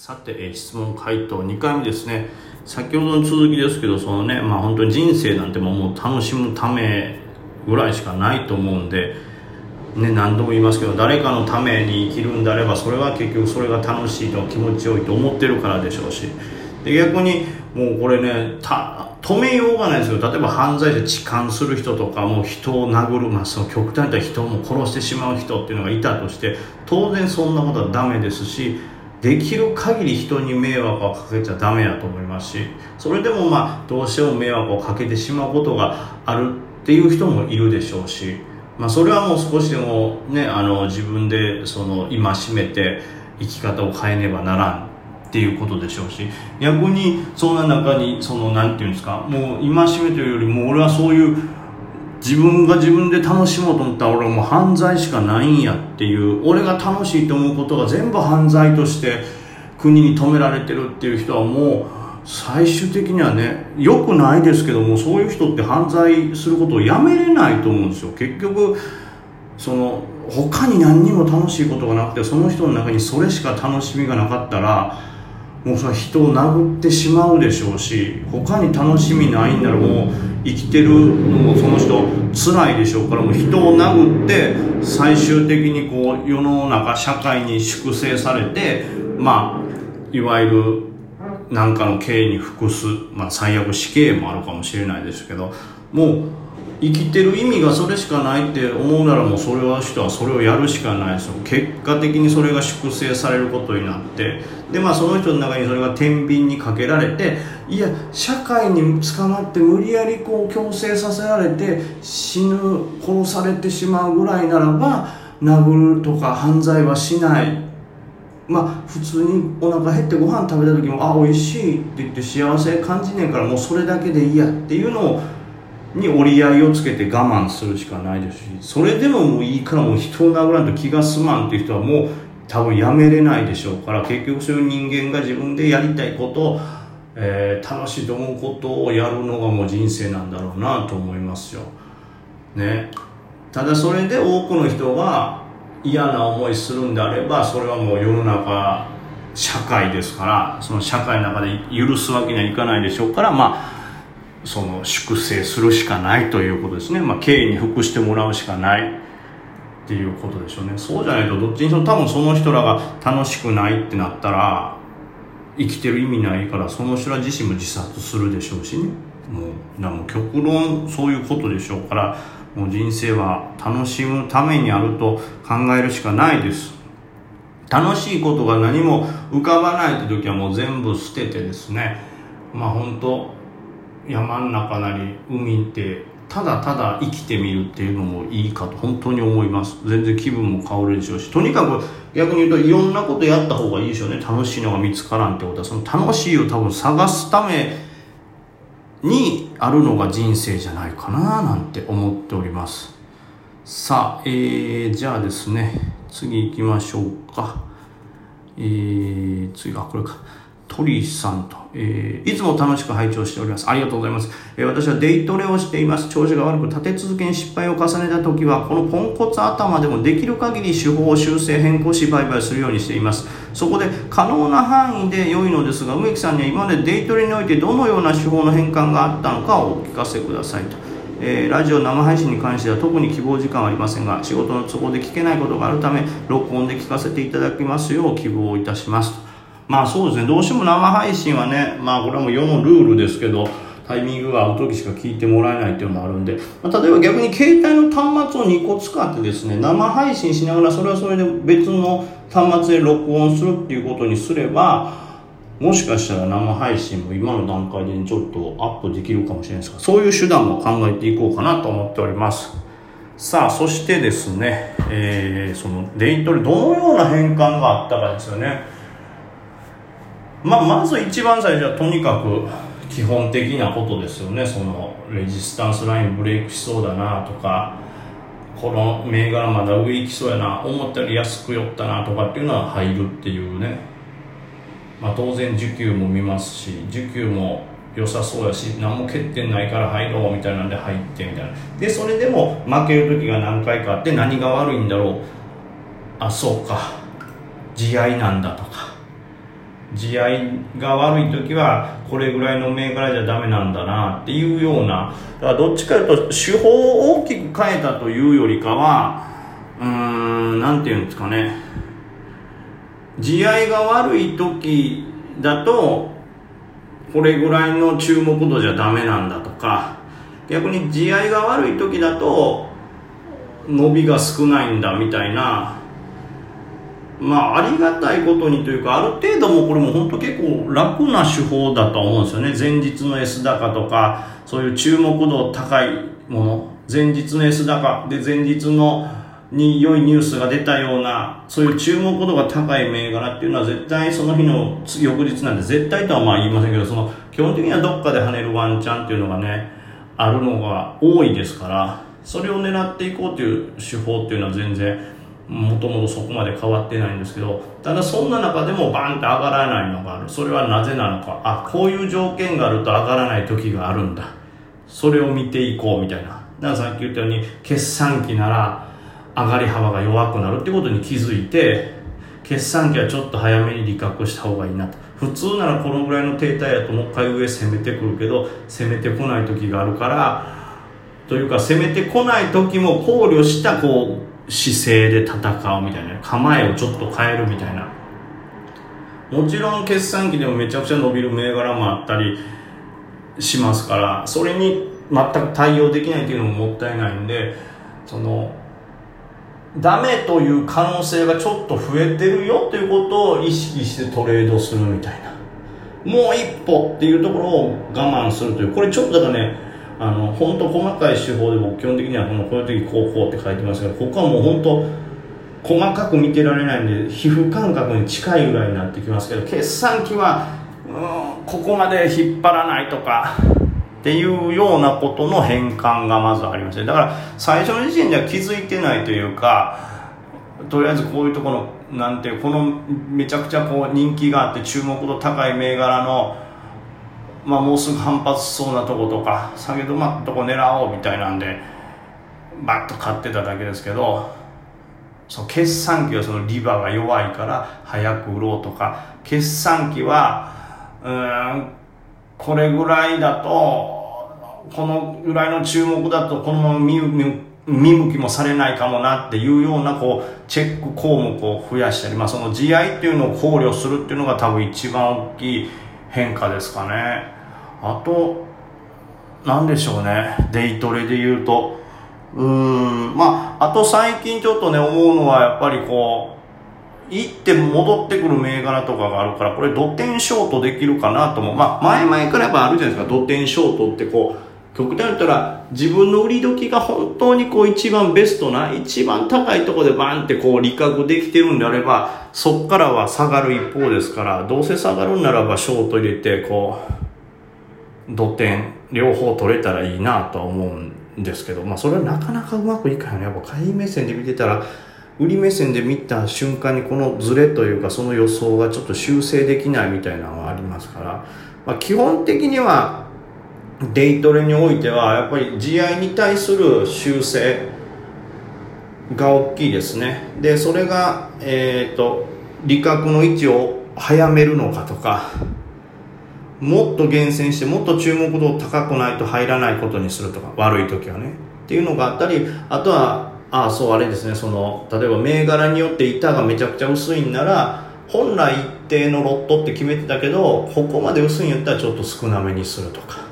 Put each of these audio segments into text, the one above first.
さて、えー質問回答2回目ですね。先ほどの続きですけど、そのね、まあ本当に人生なんてもう楽しむためぐらいしかないと思うんで、ね、何度も言いますけど、誰かのために生きるんであれば、それは結局それが楽しいと気持ちよいと思ってるからでしょうし、で逆にもうこれね、止めようがないですよ。例えば犯罪で痴漢する人とか、もう人を殴る、まあその極端に言ったら人をも殺してしまう人っていうのがいたとして、当然そんなことはダメですし、できる限り人に迷惑をかけちゃダメだと思いますしそれでもまあどうしても迷惑をかけてしまうことがあるっていう人もいるでしょうし、まあ、それはもう少しでもねあの自分でその戒めて生き方を変えねばならんっていうことでしょうし逆にそんな中にそのなんていうんですかもう戒めというよりも俺はそういう自分が自分で楽しもうと思ったら俺はもう犯罪しかないんやっていう俺が楽しいと思うことが全部犯罪として国に止められてるっていう人はもう最終的にはね良くないですけどもそういう人って犯罪することをやめれないと思うんですよ。結局その他に何にも楽しいことがなくてその人の中にそれしか楽しみがなかったらもうそれは人を殴ってしまうでしょうし他に楽しみないんならもう生きてるのもその人辛いでしょうからもう人を殴って最終的にこう世の中社会に粛清されてまあいわゆる何かの刑に服す、まあ、最悪死刑もあるかもしれないですけどもう生きてる意味がそれしかないって思うならもうそれは人はそれをやるしかない。ですよ結果的にそれが粛清されることになって。でまあその人の中にそれが天秤にかけられていや社会に捕まって無理やりこう強制させられて死ぬ殺されてしまうぐらいならば殴るとか犯罪はしない。まあ普通にお腹減ってご飯食べた時もあ美味しいって言って幸せ感じねえからもうそれだけでいいやっていうのをに折り合いをつけて我慢するしかないですしそれでももういいからもう人を殴らんと気が済まんっていう人はもう多分やめれないでしょうから結局そういう人間が自分でやりたいことえー楽しいと思うことをやるのがもう人生なんだろうなと思いますよ。ね。ただそれで多くの人が嫌な思いするんであればそれはもう世の中社会ですからその社会の中で許すわけにはいかないでしょうからまあその粛清するしかないということですね、まあ、敬意に服してもらうしかない。っていうことでしょうね。そうじゃないとどっちにしろ多分その人らが楽しくないってなったら生きてる意味ないからその人ら自身も自殺するでしょうしね。もうだもう極論そういうことでしょうからもう人生は楽しむためにあると考えるしかないです。楽しいことが何も浮かばないって時はもう全部捨ててですね。まあ本当山の中なり海ってただただ生きてみるっていうのもいいかと本当に思います。全然気分も変わるでしょうしとにかく逆に言うといろんなことやった方がいいでしょうね。楽しいのが見つからんってことはその楽しいを多分探すためにあるのが人生じゃないかななんて思っております。さあ、えー、じゃあですね次行きましょうか。えー、次あこれか。鳥さんと、えーいつも楽しく拝聴しております。ありがとうございます。えー私はデイトレをしています。調子が悪く立て続けに失敗を重ねた時は、このポンコツ頭でもできる限り手法を修正変更し売買するようにしています。そこで可能な範囲で良いのですが、梅木さんには今までデイトレにおいてどのような手法の変換があったのかをお聞かせくださいと。えーラジオ生配信に関しては特に希望時間はありませんが仕事の都合で聞けないことがあるため録音で聞かせていただきますよう希望いたしますとまあそうですねどうしても生配信はねまあこれはもう世のルールですけどタイミングが合う時しか聞いてもらえないっていうのもあるんで、まあ、例えば逆に携帯の端末を2個使ってですね生配信しながらそれはそれで別の端末で録音するっていうことにすればもしかしたら生配信も今の段階でちょっとアップできるかもしれないですが、そういう手段も考えていこうかなと思っております。さあ、そしてですね、えー、そのデイトレどのような変換があったかですよね。まあ、まず一番最初はとにかく基本的なことですよね。そのレジスタンスラインブレイクしそうだなとか、この銘柄まだ上行きそうやな、思ったより安く寄ったなとかっていうのは入るっていうね。まあ、当然需給も見ますし需給も良さそうやし何も欠点ないから入ろうみたいなんで入ってみたいなでそれでも負ける時が何回かあって何が悪いんだろうあそうか慈愛なんだとか地合いが悪い時はこれぐらいの銘柄じゃダメなんだなっていうような。だからどっちかというと手法を大きく変えたというよりかはうーんなんていうんですかね。地合いが悪い時だとこれぐらいの注目度じゃダメなんだとか逆に地合いが悪い時だと伸びが少ないんだみたいなまあありがたいことにというかある程度もこれも本当結構楽な手法だと思うんですよね。前日の S 高とかそういう注目度高いもの。前日の S 高で前日のに良いニュースが出たようなそういう注目度が高い銘柄っていうのは絶対その日の翌日なんで絶対とはまあ言いませんけどその基本的にはどっかで跳ねるワンチャンっていうのがねあるのが多いですからそれを狙っていこうという手法っていうのは全然もともとそこまで変わってないんですけどただそんな中でもバンって上がらないのがある。それはなぜなのか。あこういう条件があると上がらない時があるんだ。それを見ていこうみたいな。だからさっき言ったように決算期なら上がり幅が弱くなるってことに気づいて決算期はちょっと早めに利確した方がいいなと。普通ならこのぐらいの停滞やともう一回上攻めてくるけど攻めてこない時があるからというか攻めてこない時も考慮したこう姿勢で戦うみたいな構えをちょっと変えるみたいな。もちろん決算期でもめちゃくちゃ伸びる銘柄もあったりしますからそれに全く対応できないっていうのももったいないんでそのダメという可能性がちょっと増えてるよということを意識してトレードするみたいな。もう一歩っていうところを我慢するという。これちょっとだからねあの本当細かい手法で僕基本的にはこのこういう時こうこうって書いてますけどここはもう本当細かく見てられないんで皮膚感覚に近いぐらいになってきますけど決算期はうんここまで引っ張らないとかっていうようなことの変換がまずありましてだから最初の時点では気づいてないというかとりあえずこういうところなんてこのめちゃくちゃこう人気があって注目度高い銘柄の、まあ、もうすぐ反発しそうなとことか下げ止まったとこ狙おうみたいなんでバッと買ってただけですけどその決算期はそのリバーが弱いから早く売ろうとか決算期はうんこれぐらいだとこのぐらいの注目だとこのまま見見向きもされないかもなっていうようなこうチェック項目を増やしたり、まあ、その地合っていうのを考慮するっていうのが多分一番大きい変化ですかね。あと何でしょうね。デイトレで言うと。うーんまああと最近ちょっとね思うのはやっぱりこう行って戻ってくる銘柄とかがあるから、これ土点ショートできるかなとも。まあ、前々からやっぱあるじゃないですか、土点ショートってこう、極端に言ったら、自分の売り時が本当にこう一番ベストな、一番高いところでバンってこう利確できてるんであれば、そっからは下がる一方ですから、どうせ下がるんならばショート入れて、こう、土点両方取れたらいいなとは思うんですけど、まあそれはなかなかうまくいかない。やっぱ買い目線で見てたら、売り目線で見た瞬間にこのズレというかその予想がちょっと修正できないみたいなのがありますから、まあ、基本的にはデイトレにおいてはやっぱり GI に対する修正が大きいですね。でそれがえっ、ー、と利確の位置を早めるのかとかもっと厳選してもっと注目度高くないと入らないことにするとか悪い時はね。っていうのがあったりあとはああそうあれですね。その例えば銘柄によって板がめちゃくちゃ薄いんなら本来一定のロットって決めてたけどここまで薄いんやったらちょっと少なめにするとか。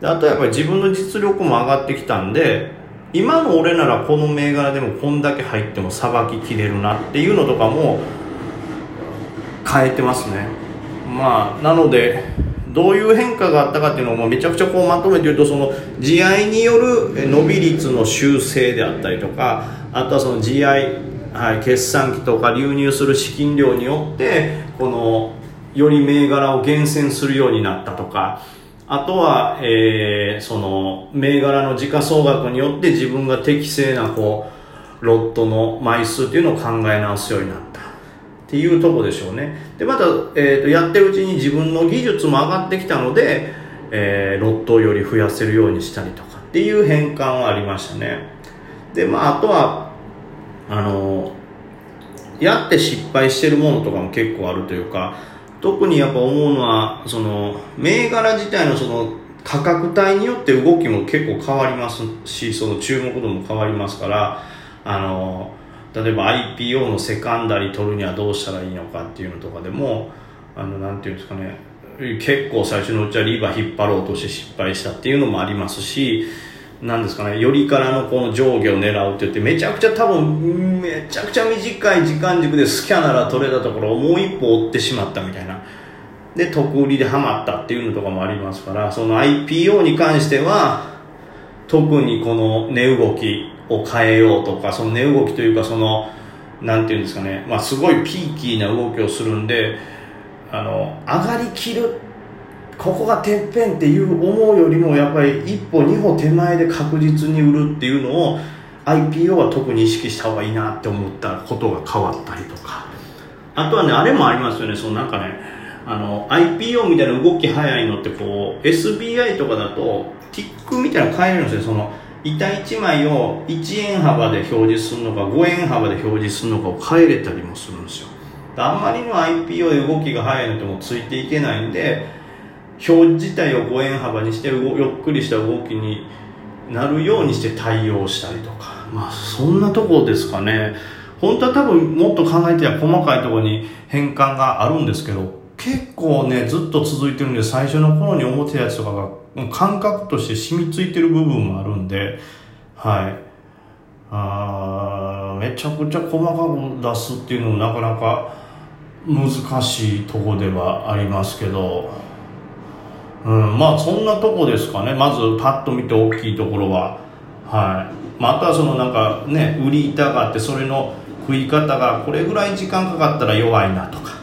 であとやっぱり自分の実力も上がってきたんで今の俺ならこの銘柄でもこんだけ入ってもさばききれるなっていうのとかも変えてますね。まあなのでどういう変化があったかっていうのをもめちゃくちゃこうまとめて言うとその地合いによる伸び率の修正であったりとかあとはその地合、はい、決算期とか流入する資金量によってこのより銘柄を厳選するようになったとかあとは、えー、その銘柄の時価総額によって自分が適正なこうロットの枚数っていうのを考え直すようになった。っていうとこでしょうね。でまた、えーと、やってるうちに自分の技術も上がってきたので、えー、ロットより増やせるようにしたりとか。っていう変換はありましたね。でまああとはあのやって失敗してるものとかも結構あるというか特にやっぱ思うのはその銘柄自体のその価格帯によって動きも結構変わりますしその注目度も変わりますからあの例えば IPO のセカンダリ取るにはどうしたらいいのかっていうのとかでもあのなんていうんですかね結構最初のうちはリーバー引っ張ろうとして失敗したっていうのもありますしなんですかね、よりからのこの上下を狙うって言って、めちゃくちゃ多分、めちゃくちゃ短い時間軸でスキャナラ取れたところをもう一歩追ってしまったみたいな。で、得売りでハマったっていうのとかもありますから、その IPO に関しては、特にこの値動きを変えようとか、その値動きというかその、なんていうんですかね、まあすごいピーキーな動きをするんで、あの、上がりきるここがてっぺんっていう思うよりもやっぱり一歩二歩手前で確実に売るっていうのを IPO は特に意識した方がいいなって思ったことが変わったりとか。あとはねあれもありますよね。そのなんかねあの IPO みたいな動き早いのってこう SBI とかだと TIC みたいなの変えれるんですよ。その板1枚を1円幅で表示するのか5円幅で表示するのかを変えれたりもするんですよ。あんまりの IPO で動きが早いのってもうついていけないんで表自体を5円幅にしてゆっくりした動きになるようにして対応したりとか。まあそんなとこですかね。本当は多分もっと考えては細かいところに変換があるんですけど結構ねずっと続いてるんで最初の頃に思ってたやつとかが感覚として染みついてる部分もあるんではい。あめちゃくちゃ細かく出すっていうのもなかなか難しいとこではありますけど。うん、まあそんなとこですかね。まずパッと見て大きいところは。はい、また、そのなんかね売り板があってそれの食い方がこれぐらい時間かかったら弱いなとか。